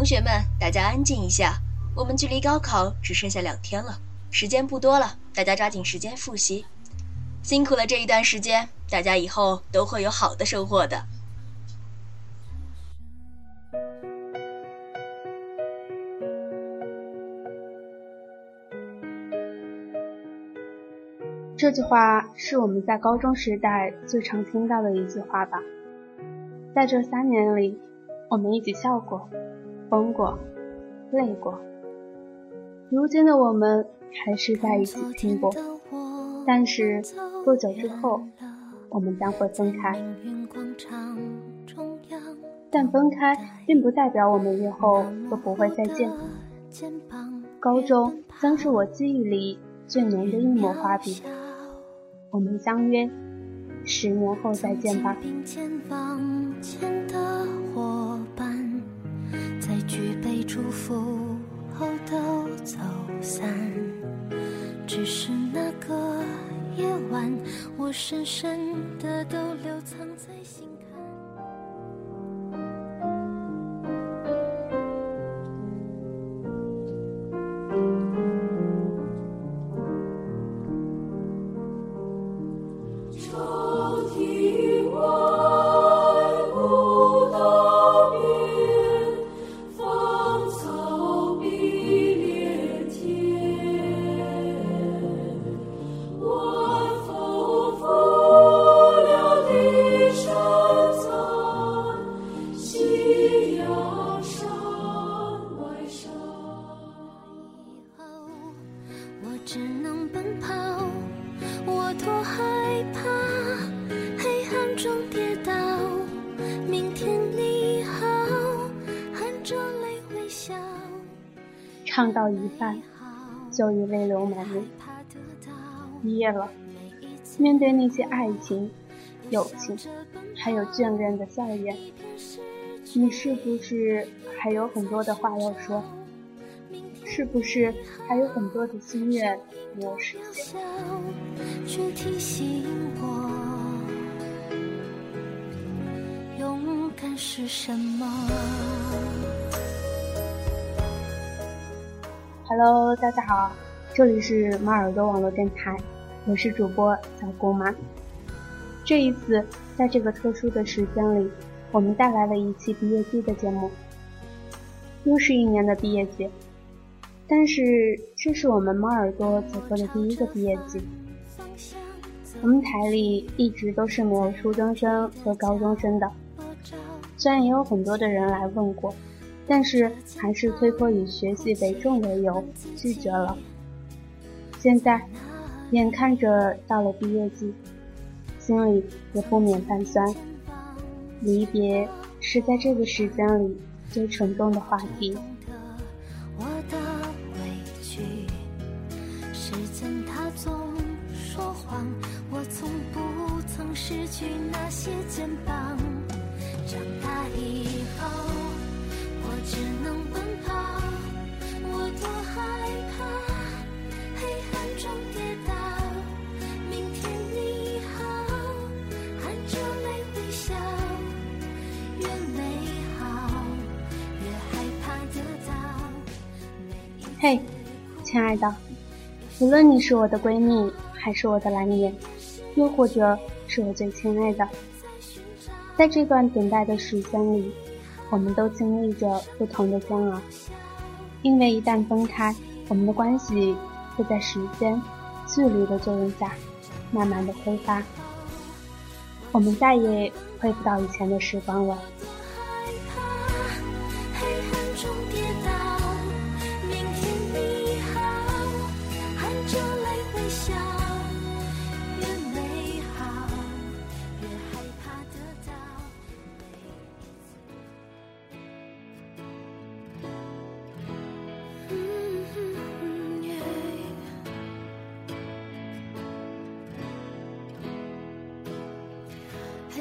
同学们，大家安静一下，我们距离高考只剩下两天了，时间不多了，大家抓紧时间复习。辛苦了这一段时间，大家以后都会有好的收获的。这句话是我们在高中时代最常听到的一句话吧。在这三年里，我们一起笑过、疯过、累过。如今的我们还是在一起拼搏，但是不久之后，我们将会分开。但分开并不代表我们以后都不会再见。高中将是我记忆里最浓的一抹画笔。我们相约，十年后再见吧。一句被祝福后都走散，只是那个夜晚，我深深的都留藏在心。唱到一半，就已泪流满面。毕业了，面对那些爱情、友情，还有眷恋的笑颜，你是不是还有很多的话要说？是不是还有很多的心愿没有实现？勇敢是什么？Hello，大家好，这里是猫耳朵网络电台，我是主播小姑妈。这一次，在这个特殊的时间里，我们带来了一期毕业季的节目。又是一年的毕业季，但是这是我们猫耳朵走过的第一个毕业季。我们台里一直都是没有初中生和高中生的，虽然也有很多的人来问过。但是还是推脱以学习为重为由拒绝了。现在眼看着到了毕业季，心里也不免泛酸。离别是在这个时间里最沉重的话题。时间它总说谎，我从不曾失去那些肩膀。嘿，亲爱的，无论你是我的闺蜜，还是我的蓝颜，又或者是我最亲爱的，在这段等待的时间里。我们都经历着不同的煎熬，因为一旦分开，我们的关系会在时间、距离的作用下，慢慢的挥发。我们再也回不到以前的时光了。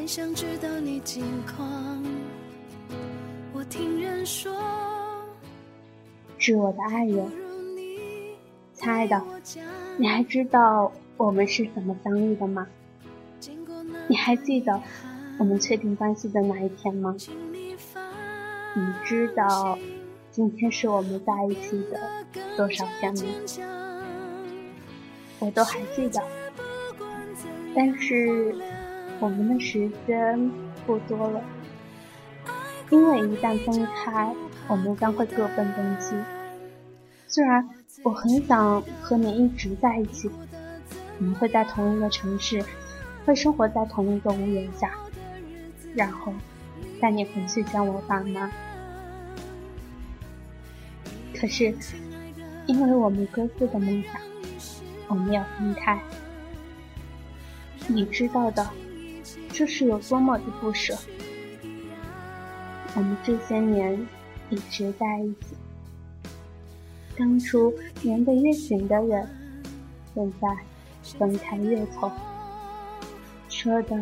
想知道你近况，我听人说。致我的爱人，亲爱的，你还知道我们是怎么相遇的吗？你还记得我们确定关系的那一天吗？你知道今天是我们在一起的多少天吗？我都还记得，但是我们的时间不多了，因为一旦分开，我们将会各奔东西。虽然我很想和你一直在一起，我们会在同一个城市，会生活在同一个屋檐下，然后带你回去见我爸妈。可是，因为我们各自的梦想，我们要分开。你知道的，这是有多么的不舍。我们这些年一直在一起，当初粘得越紧的人，现在分开越痛。说的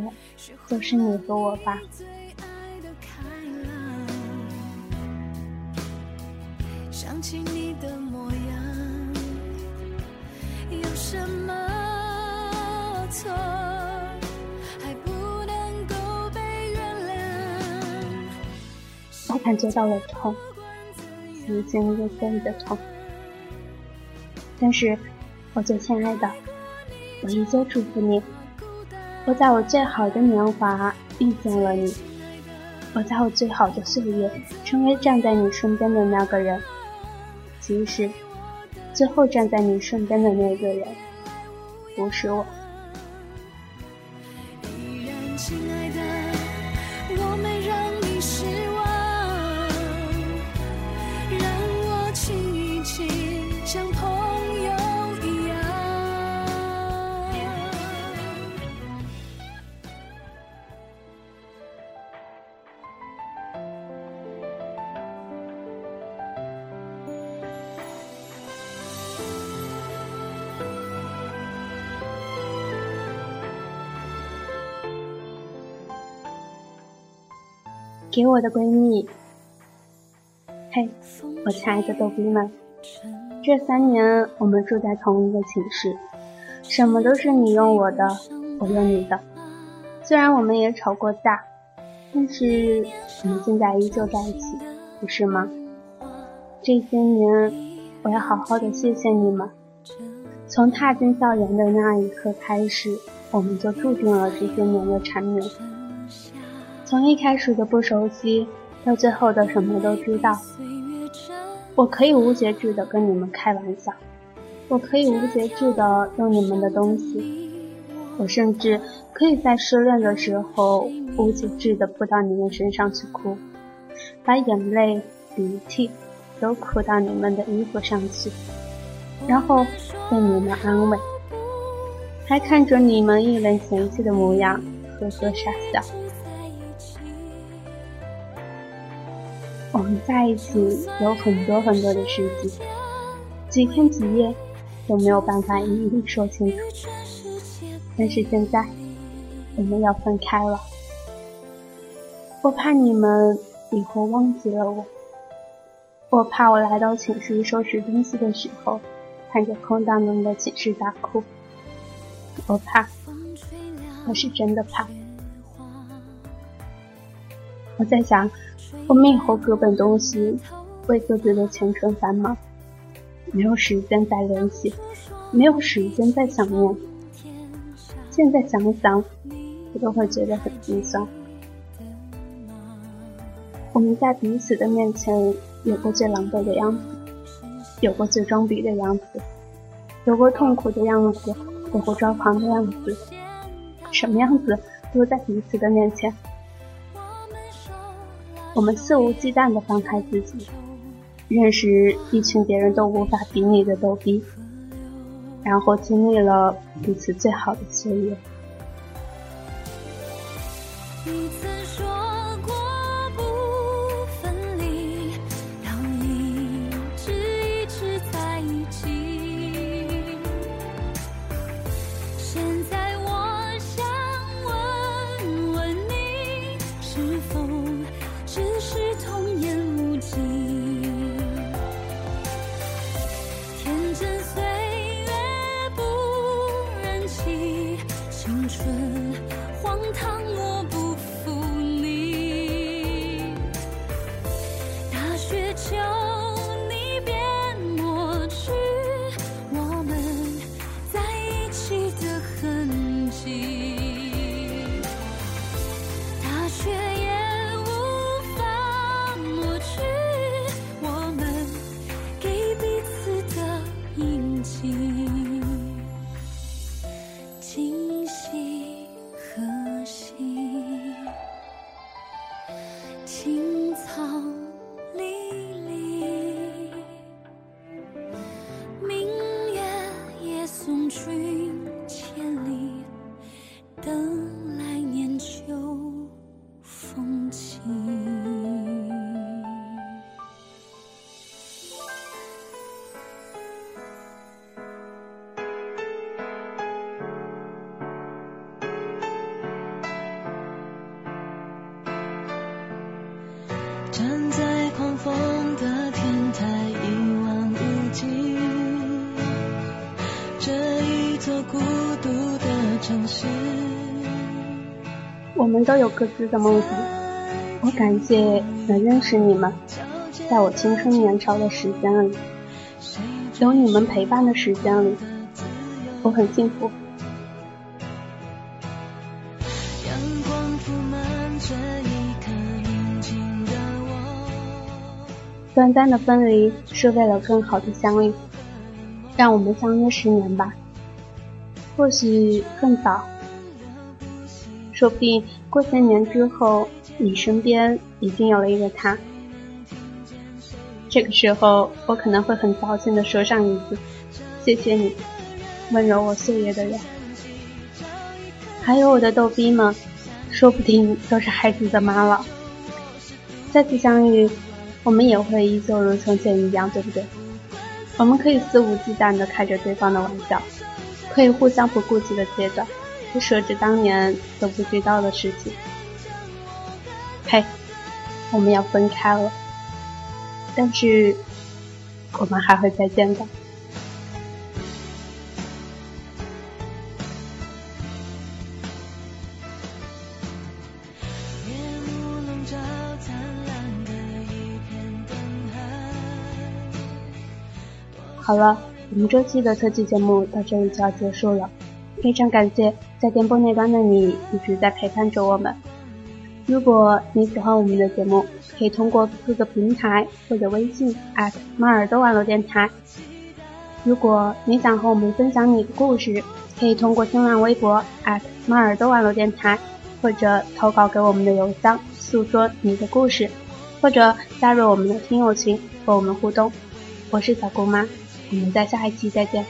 就是你和我吧。想起你的模样，有什么我感觉到了痛，撕心裂肺的痛。但是，我最亲爱的，我依旧祝福你。我在我最好的年华遇见了你，我在我最好的岁月成为站在你身边的那个人。即使最后站在你身边的那个人不是我。给我的闺蜜，嘿，我亲爱的逗逼们，这三年我们住在同一个寝室，什么都是你用我的，我用你的。虽然我们也吵过架，但是我们现在依旧在一起，不是吗？这些年，我要好好的谢谢你们。从踏进校园的那一刻开始，我们就注定了这些年的缠绵。从一开始的不熟悉，到最后的什么都知道，我可以无节制的跟你们开玩笑，我可以无节制的用你们的东西，我甚至可以在失恋的时候无节制的扑到你们身上去哭，把眼泪、鼻涕都哭到你们的衣服上去，然后被你们安慰，还看着你们一脸嫌弃的模样，呵呵傻笑。我们在一起有很多很多的事情，几天几夜都没有办法一一说清楚。但是现在我们要分开了，我怕你们以后忘记了我，我怕我来到寝室收拾东西的时候，看着空荡荡的寝室大哭，我怕，我是真的怕。我在想。我们以后各奔东西，为各自的前程繁忙，没有时间再联系，没有时间再想念。现在想想，我都会觉得很心酸。我们在彼此的面前有过最狼狈的样子，有过最装逼的样子，有过痛苦的样子，有过抓狂的样子，什么样子都在彼此的面前。我们肆无忌惮地放开自己，认识一群别人都无法比拟的逗逼，然后经历了彼此最好的岁月。我们都有各自的梦想。我感谢能认识你们，在我青春年少的时间里，有你们陪伴的时间里，我很幸福。短暂的分离是为了更好的相遇，让我们相约十年吧，或许更早。说不定过些年之后，你身边已经有了一个他。这个时候，我可能会很高兴的说上一句：“谢谢你，温柔我岁月的人。”还有我的逗逼们，说不定都是孩子的妈了。再次相遇，我们也会依旧如从前一样，对不对？我们可以肆无忌惮的开着对方的玩笑，可以互相不顾忌的切断。不说着当年都不知道的事情。嘿，我们要分开了，但是我们还会再见的。好了，我们这期的特辑节目到这里就要结束了。非常感谢在电波那端的你一直在陪伴着我们。如果你喜欢我们的节目，可以通过各个平台或者微信马耳朵网络电台。如果你想和我们分享你的故事，可以通过新浪微博马耳朵网络电台，或者投稿给我们的邮箱诉说你的故事，或者加入我们的听友群和我们互动。我是小姑妈，我们在下一期再见。